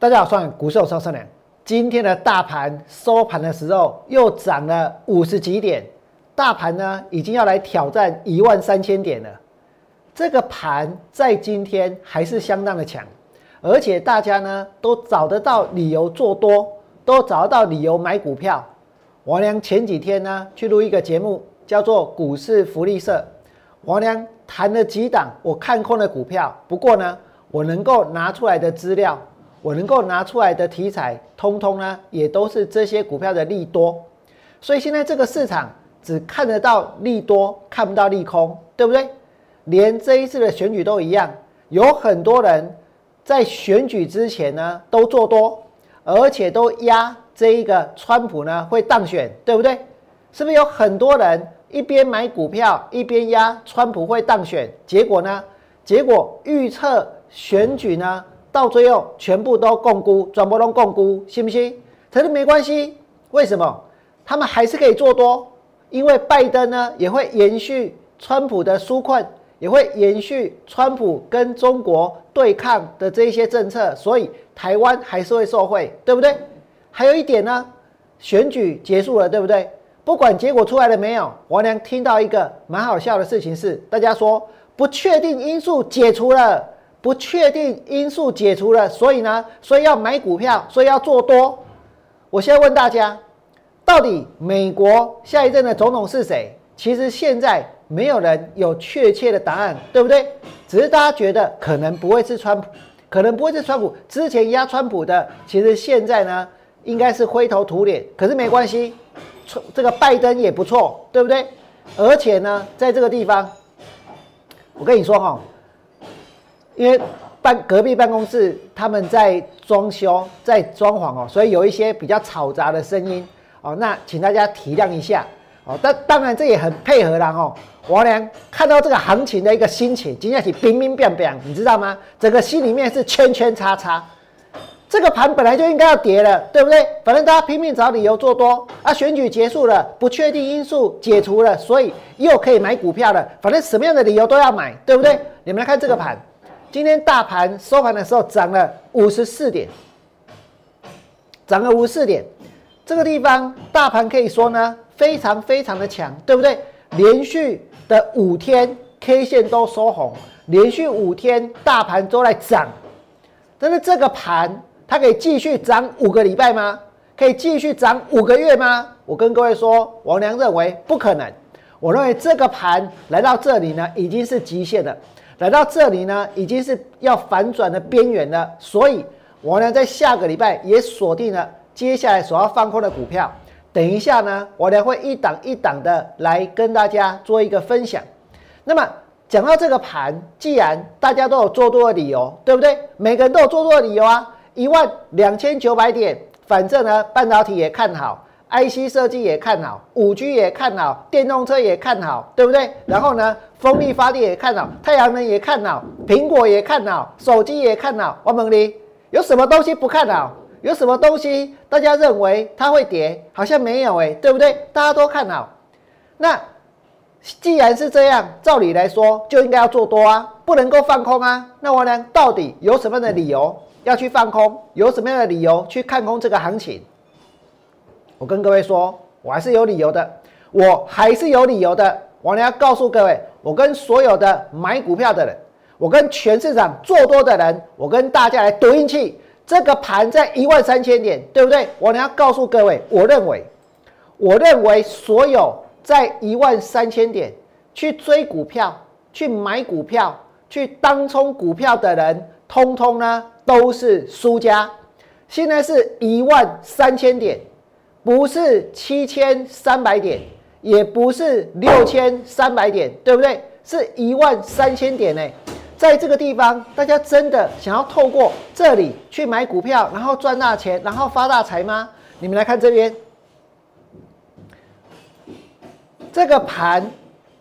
大家好，我是股市超生良。今天的大盘收盘的时候又涨了五十几点，大盘呢已经要来挑战一万三千点了。这个盘在今天还是相当的强，而且大家呢都找得到理由做多，都找得到理由买股票。王良前几天呢去录一个节目，叫做《股市福利社》，王良谈了几档我看空的股票，不过呢我能够拿出来的资料。我能够拿出来的题材，通通呢也都是这些股票的利多，所以现在这个市场只看得到利多，看不到利空，对不对？连这一次的选举都一样，有很多人在选举之前呢都做多，而且都压这一个川普呢会当选，对不对？是不是有很多人一边买股票一边压川普会当选？结果呢？结果预测选举呢？到最后全部都共估，转播都共估，信不信？可是没关系，为什么？他们还是可以做多，因为拜登呢也会延续川普的纾困，也会延续川普跟中国对抗的这一些政策，所以台湾还是会受惠，对不对？还有一点呢，选举结束了，对不对？不管结果出来了没有，王良听到一个蛮好笑的事情是，大家说不确定因素解除了。不确定因素解除了，所以呢，所以要买股票，所以要做多。我现在问大家，到底美国下一任的总统是谁？其实现在没有人有确切的答案，对不对？只是大家觉得可能不会是川普，可能不会是川普。之前压川普的，其实现在呢，应该是灰头土脸。可是没关系，这个拜登也不错，对不对？而且呢，在这个地方，我跟你说哈。因为办隔壁办公室他们在装修，在装潢哦，所以有一些比较嘈杂的声音哦。那请大家体谅一下哦。但当然这也很配合啦哦。王良看到这个行情的一个心情，今天是冰冰冰冰，你知道吗？整个心里面是圈圈叉叉。这个盘本来就应该要跌了，对不对？反正大家拼命找理由做多啊。选举结束了，不确定因素解除了，所以又可以买股票了。反正什么样的理由都要买，对不对？你们来看这个盘。今天大盘收盘的时候涨了五十四点，涨了五十四点，这个地方大盘可以说呢非常非常的强，对不对？连续的五天 K 线都收红，连续五天大盘都在涨，但是这个盘它可以继续涨五个礼拜吗？可以继续涨五个月吗？我跟各位说，王良认为不可能。我认为这个盘来到这里呢，已经是极限了。来到这里呢，已经是要反转的边缘了，所以我呢在下个礼拜也锁定了接下来所要放空的股票。等一下呢，我呢会一档一档的来跟大家做一个分享。那么讲到这个盘，既然大家都有做多的理由，对不对？每个人都有做多的理由啊，一万两千九百点，反正呢半导体也看好。IC 设计也看好，五 G 也看好，电动车也看好，对不对？然后呢，风力发电也看好，太阳能也看好，苹果也看好，手机也看好。王猛力有什么东西不看好？有什么东西大家认为它会跌？好像没有哎，对不对？大家都看好。那既然是这样，照理来说就应该要做多啊，不能够放空啊。那我呢，到底有什么样的理由要去放空？有什么样的理由去看空这个行情？我跟各位说，我还是有理由的，我还是有理由的。我要告诉各位，我跟所有的买股票的人，我跟全市场做多的人，我跟大家来赌运气。这个盘在一万三千点，对不对？我要告诉各位，我认为，我认为所有在一万三千点去追股票、去买股票、去当冲股票的人，通通呢都是输家。现在是一万三千点。不是七千三百点，也不是六千三百点，对不对？是一万三千点呢。在这个地方，大家真的想要透过这里去买股票，然后赚大钱，然后发大财吗？你们来看这边，这个盘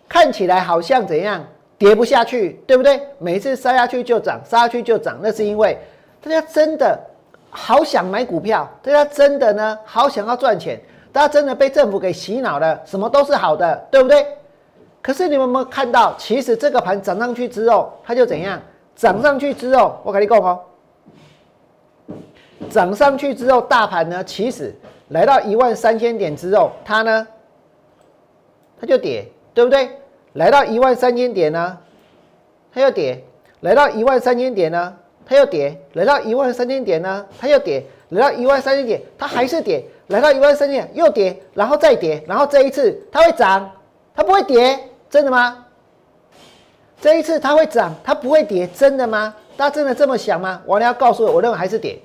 看起来好像怎样跌不下去，对不对？每次杀下去就涨，杀下去就涨，那是因为大家真的。好想买股票，大家真的呢？好想要赚钱，大家真的被政府给洗脑了，什么都是好的，对不对？可是你们有没有看到，其实这个盘涨上去之后，它就怎样？涨上去之后，我跟你讲哦，涨上去之后，大盘呢，其实来到一万三千点之后，它呢，它就跌，对不对？来到一万三千点呢，它又跌；来到一万三千点呢，它又跌；来到一万三千点呢，它又跌；来到一万三千点，它还是跌；来到一万三千点又跌，然后再跌，然后这一次它会涨，它不会跌，真的吗？这一次它会涨，它不会跌，真的吗？大家真的这么想吗？我要告诉我，我认为还是跌。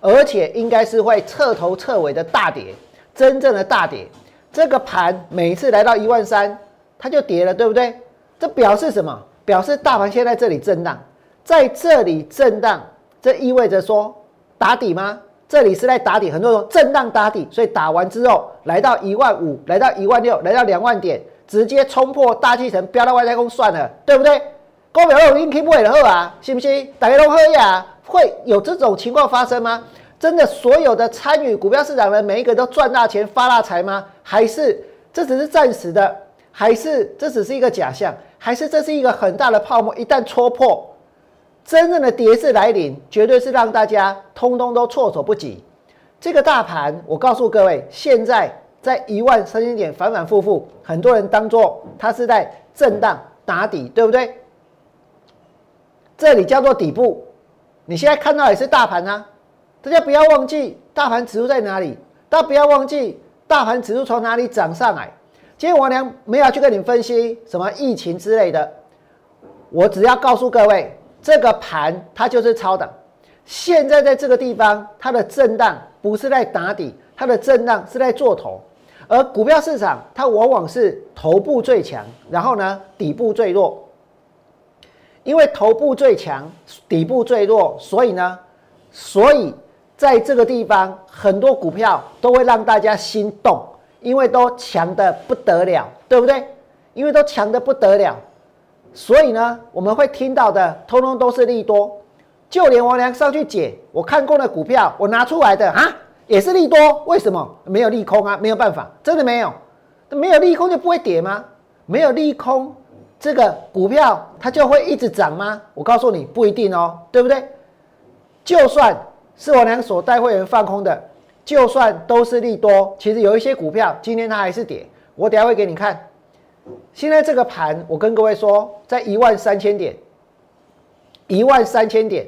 而且应该是会彻头彻尾的大跌，真正的大跌。这个盘每一次来到一万三，它就跌了，对不对？这表示什么？表示大盘现在这里震荡，在这里震荡，这意味着说打底吗？这里是在打底，很多人说震荡打底，所以打完之后来到一万五，来到一万六，来到两万点，直接冲破大气层，飙到外太空算了，对不对？股票都已经起不了好啊，信不信？大家都喝呀。会有这种情况发生吗？真的所有的参与股票市场的每一个都赚大钱发大财吗？还是这只是暂时的？还是这只是一个假象？还是这是一个很大的泡沫？一旦戳破，真正的跌势来临，绝对是让大家通通都措手不及。这个大盘，我告诉各位，现在在一万三千点反反复复，很多人当做它是在震荡打底，对不对？这里叫做底部。你现在看到也是大盘啊，大家不要忘记大盘指数在哪里，大家不要忘记大盘指数从哪里涨上来。今天王良没有去跟你分析什么疫情之类的，我只要告诉各位，这个盘它就是超档。现在在这个地方，它的震荡不是在打底，它的震荡是在做头。而股票市场它往往是头部最强，然后呢底部最弱。因为头部最强，底部最弱，所以呢，所以在这个地方，很多股票都会让大家心动，因为都强的不得了，对不对？因为都强的不得了，所以呢，我们会听到的通通都是利多，就连王良上去解我看过的股票，我拿出来的啊，也是利多，为什么没有利空啊？没有办法，真的没有，没有利空就不会跌吗？没有利空。这个股票它就会一直涨吗？我告诉你不一定哦，对不对？就算是我俩所带会员放空的，就算都是利多，其实有一些股票今天它还是跌。我等下会给你看。现在这个盘，我跟各位说，在一万三千点，一万三千点，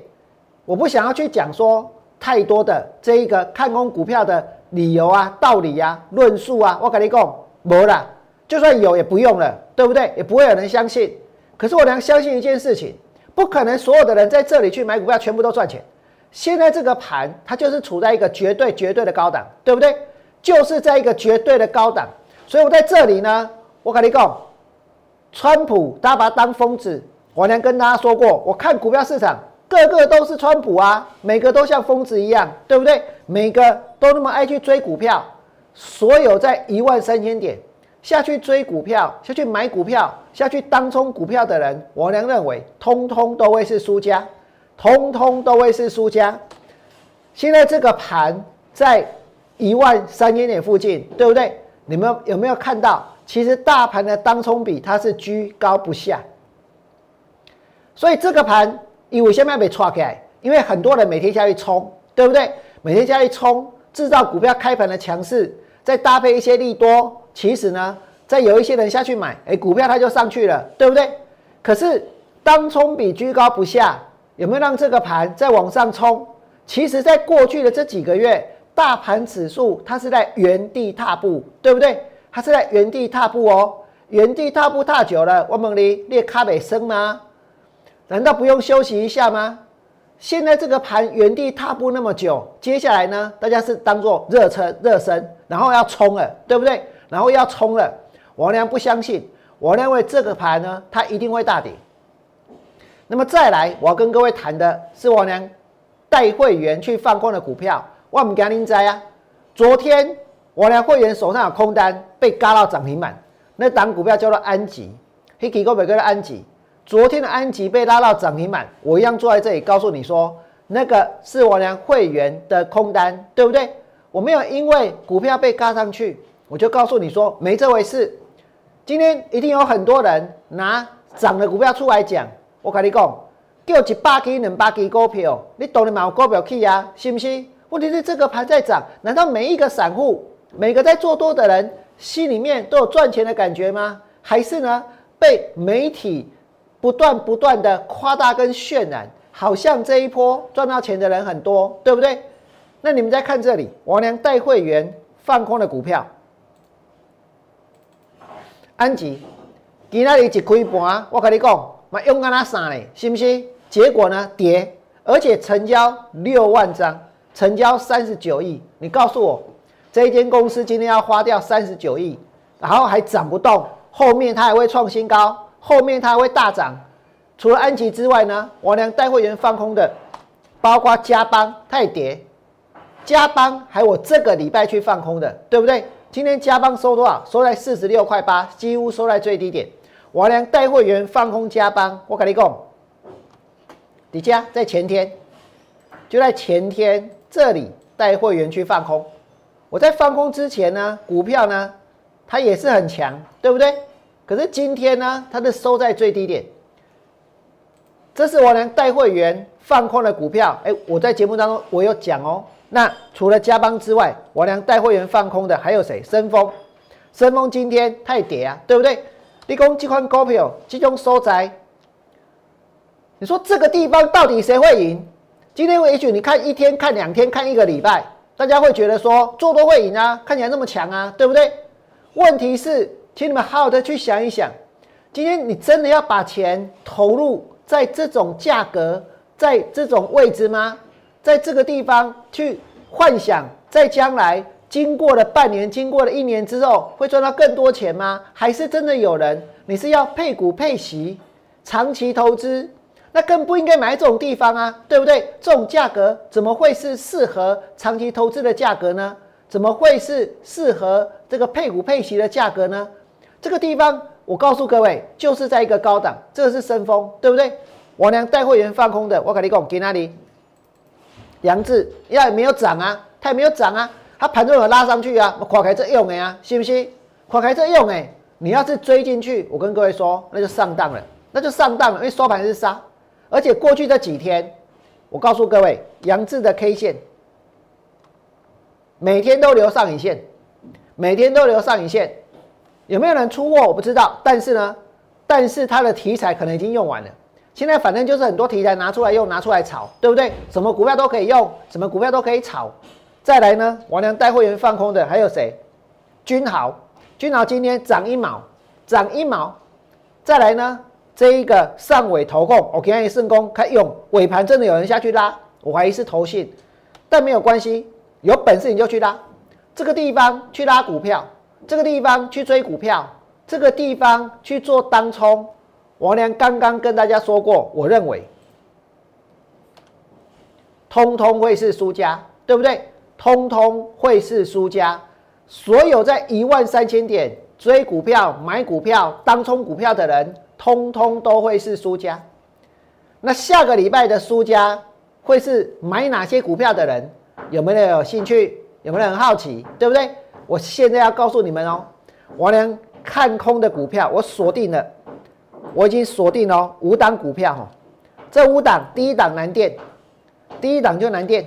我不想要去讲说太多的这一个看空股票的理由啊、道理啊、论述啊，我跟你讲，没了。就算有也不用了，对不对？也不会有人相信。可是我能相信一件事情，不可能所有的人在这里去买股票全部都赚钱。现在这个盘它就是处在一个绝对绝对的高档，对不对？就是在一个绝对的高档。所以我在这里呢，我跟你讲，川普大家把他当疯子。我娘跟大家说过，我看股票市场个个都是川普啊，每个都像疯子一样，对不对？每个都那么爱去追股票，所有在一万三千点。下去追股票，下去买股票，下去当冲股票的人，我娘认为，通通都会是输家，通通都会是输家。现在这个盘在一万三千点附近，对不对？你们有没有看到？其实大盘的当冲比它是居高不下，所以这个盘因为现在被抓起来，因为很多人每天下去冲，对不对？每天下去冲，制造股票开盘的强势，再搭配一些利多。其实呢，在有一些人下去买，哎，股票它就上去了，对不对？可是当冲比居高不下，有没有让这个盘再往上冲？其实，在过去的这几个月，大盘指数它是在原地踏步，对不对？它是在原地踏步哦，原地踏步踏久了，我问你，列卡北升吗？难道不用休息一下吗？现在这个盘原地踏步那么久，接下来呢，大家是当做热车热身，然后要冲了，对不对？然后要冲了，王良不相信，我认为这个盘呢，它一定会大跌。那么再来，我要跟各位谈的是王良带会员去放空的股票，我们讲您在啊。昨天王良会员手上有空单被嘎到涨停板，那档股票叫做安吉，黑吉哥每个的安吉，昨天的安吉被拉到涨停板，我一样坐在这里告诉你说，那个是王良会员的空单，对不对？我没有因为股票被嘎上去。我就告诉你说，没这回事。今天一定有很多人拿涨的股票出来讲。我跟你讲，叫一百几、两百几股票，你懂得买股票去啊？是不是？问题是这个盘在涨，难道每一个散户、每个在做多的人心里面都有赚钱的感觉吗？还是呢被媒体不断不断的夸大跟渲染，好像这一波赚到钱的人很多，对不对？那你们再看这里，王良带会员放空的股票，安吉，今仔日一开盘，我跟你讲，嘛勇敢啊上嘞，是不是？结果呢跌，而且成交六万张，成交三十九亿。你告诉我，这一间公司今天要花掉三十九亿，然后还涨不动，后面它还会创新高，后面它还会大涨。除了安吉之外呢，王良带会员放空的，包括加邦，它也跌。加邦还有我这个礼拜去放空的，对不对？今天加邦收多少？收在四十六块八，几乎收在最低点。我连带会员放空加邦，我跟你讲，底下在前天，就在前天这里带会员去放空。我在放空之前呢，股票呢它也是很强，对不对？可是今天呢，它是收在最低点。这是我连带会员放空的股票，哎，我在节目当中我有讲哦。那除了加邦之外，我俩带会员放空的还有谁？深丰，深丰今天太跌啊，对不对？立功这款股票集中收窄，你说这个地方到底谁会赢？今天也许你看一天、看两天、看一个礼拜，大家会觉得说做多会赢啊，看起来那么强啊，对不对？问题是，请你们好好的去想一想，今天你真的要把钱投入在这种价格、在这种位置吗？在这个地方去幻想，在将来经过了半年、经过了一年之后，会赚到更多钱吗？还是真的有人？你是要配股配息、长期投资？那更不应该买这种地方啊，对不对？这种价格怎么会是适合长期投资的价格呢？怎么会是适合这个配股配息的价格呢？这个地方，我告诉各位，就是在一个高档，这个是升峰，对不对？我娘带会员放空的，我跟你讲，给哪里？杨志也没有涨啊，它也没有涨啊，它盘中有拉上去啊，我垮开这用的啊，是不是？垮开这用哎，你要是追进去，我跟各位说，那就上当了，那就上当了，因为收盘是杀，而且过去这几天，我告诉各位，杨志的 K 线每天都留上影线，每天都留上影线，有没有人出货我不知道，但是呢，但是它的题材可能已经用完了。现在反正就是很多题材拿出来用，拿出来炒，对不对？什么股票都可以用，什么股票都可以炒。再来呢，王良带会员放空的还有谁？君豪，君豪今天涨一毛，涨一毛。再来呢，这一个上尾投控，我给他一圣功，开用尾盘真的有人下去拉，我怀疑是投信，但没有关系，有本事你就去拉，这个地方去拉股票，这个地方去追股票，这个地方去做当冲。王良刚刚跟大家说过，我认为，通通会是输家，对不对？通通会是输家。所有在一万三千点追股票、买股票、当冲股票的人，通通都会是输家。那下个礼拜的输家会是买哪些股票的人？有没有有兴趣？有没有人好奇？对不对？我现在要告诉你们哦，王良看空的股票，我锁定了。我已经锁定了五档股票哈，这五档第一档南电，第一档就南电。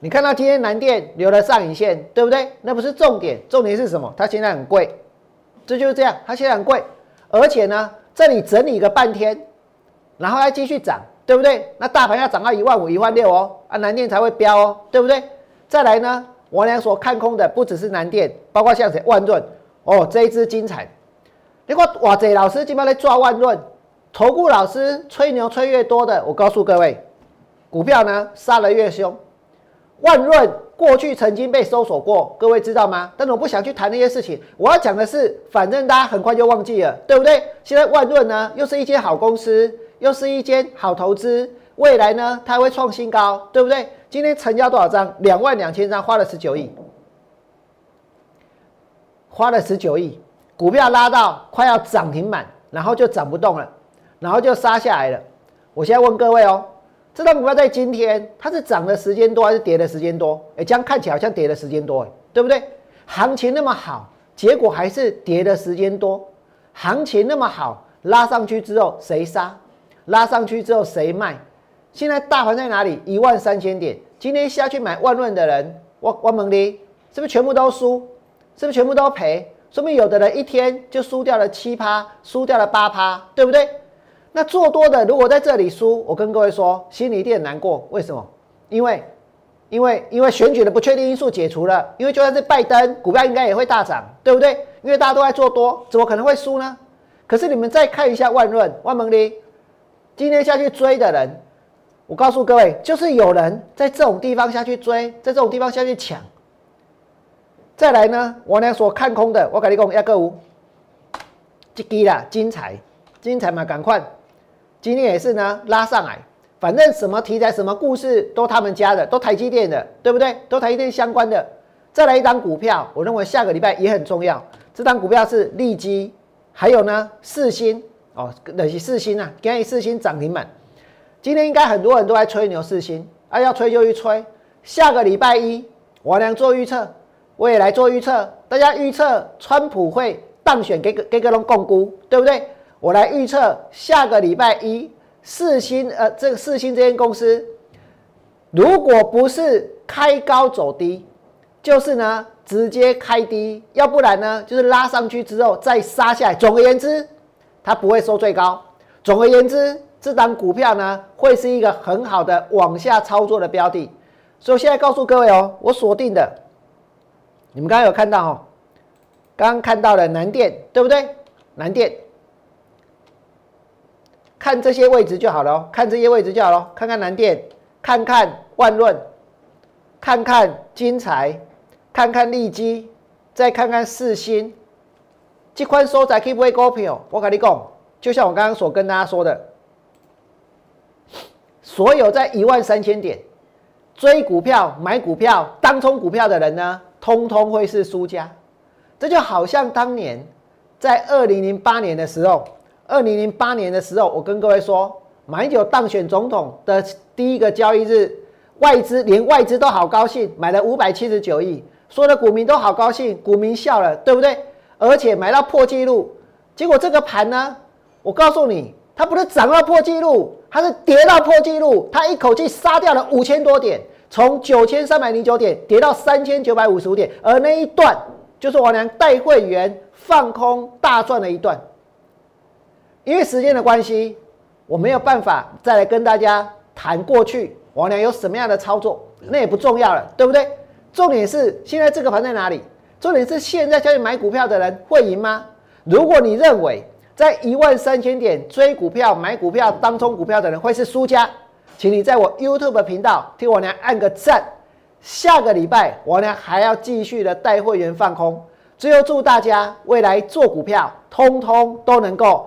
你看到今天南电留了上影线，对不对？那不是重点，重点是什么？它现在很贵，这就是这样，它现在很贵，而且呢，这里整理个半天，然后还继续涨，对不对？那大盘要涨到一万五、一万六哦，啊，南电才会飙哦，对不对？再来呢，我俩所看空的不只是南电，包括像谁万润哦，这一支精彩。你看，哇这老师今天在抓万润，投顾老师吹牛吹越多的，我告诉各位，股票呢杀得越凶。万润过去曾经被搜索过，各位知道吗？但是我不想去谈那些事情，我要讲的是，反正大家很快就忘记了，对不对？现在万润呢，又是一间好公司，又是一间好投资，未来呢，它会创新高，对不对？今天成交多少张？两万两千张，花了十九亿，花了十九亿。股票拉到快要涨停板，然后就涨不动了，然后就杀下来了。我现在问各位哦，这张股票在今天它是涨的时间多还是跌的时间多？哎，这样看起来好像跌的时间多，哎，对不对？行情那么好，结果还是跌的时间多。行情那么好，拉上去之后谁杀？拉上去之后谁卖？现在大盘在哪里？一万三千点。今天下去买万润的人，我我问你，是不是全部都输？是不是全部都赔？说明有的人一天就输掉了七趴，输掉了八趴，对不对？那做多的如果在这里输，我跟各位说，心里一定很难过。为什么？因为，因为，因为选举的不确定因素解除了。因为就算是拜登，股票应该也会大涨，对不对？因为大家都在做多，怎么可能会输呢？可是你们再看一下万润、万蒙利，今天下去追的人，我告诉各位，就是有人在这种地方下去追，在这种地方下去抢。再来呢，我俩所看空的，我跟你讲，一个五，这低啦，精彩，精彩嘛，赶快，今天也是呢，拉上来，反正什么题材、什么故事都他们家的，都台积电的，对不对？都台积电相关的。再来一张股票，我认为下个礼拜也很重要。这张股票是利基，还有呢，四星哦，那是四星啊，今天四星涨停板。今天应该很多人都在吹牛四星，啊，要吹就去吹。下个礼拜一，我俩做预测。我也来做预测，大家预测川普会当选，给个给个龙共估，对不对？我来预测下个礼拜一四星，呃，这个四星这间公司，如果不是开高走低，就是呢直接开低，要不然呢就是拉上去之后再杀下来。总而言之，它不会收最高。总而言之，这档股票呢会是一个很好的往下操作的标的。所以现在告诉各位哦，我锁定的。你们刚刚有看到哦，刚刚看到了南电，对不对？南电，看这些位置就好了，看这些位置就好了。看看南电，看看万润，看看金财，看看利基，再看看四星，这款收在 keep 位股票，我跟你讲，就像我刚刚所跟大家说的，所有在一万三千点追股票、买股票、当冲股票的人呢？通通会是输家，这就好像当年在二零零八年的时候，二零零八年的时候，我跟各位说，马英九当选总统的第一个交易日，外资连外资都好高兴，买了五百七十九亿，所有的股民都好高兴，股民笑了，对不对？而且买到破纪录，结果这个盘呢，我告诉你，它不是涨到破纪录，它是跌到破纪录，它一口气杀掉了五千多点。从九千三百零九点跌到三千九百五十五点，而那一段就是我娘带会员放空大赚的一段。因为时间的关系，我没有办法再来跟大家谈过去王良有什么样的操作，那也不重要了，对不对？重点是现在这个盘在哪里？重点是现在叫你买股票的人会赢吗？如果你认为在一万三千点追股票、买股票、当冲股票的人会是输家。请你在我 YouTube 频道替我娘按个赞。下个礼拜我娘还要继续的带会员放空。最后祝大家未来做股票，通通都能够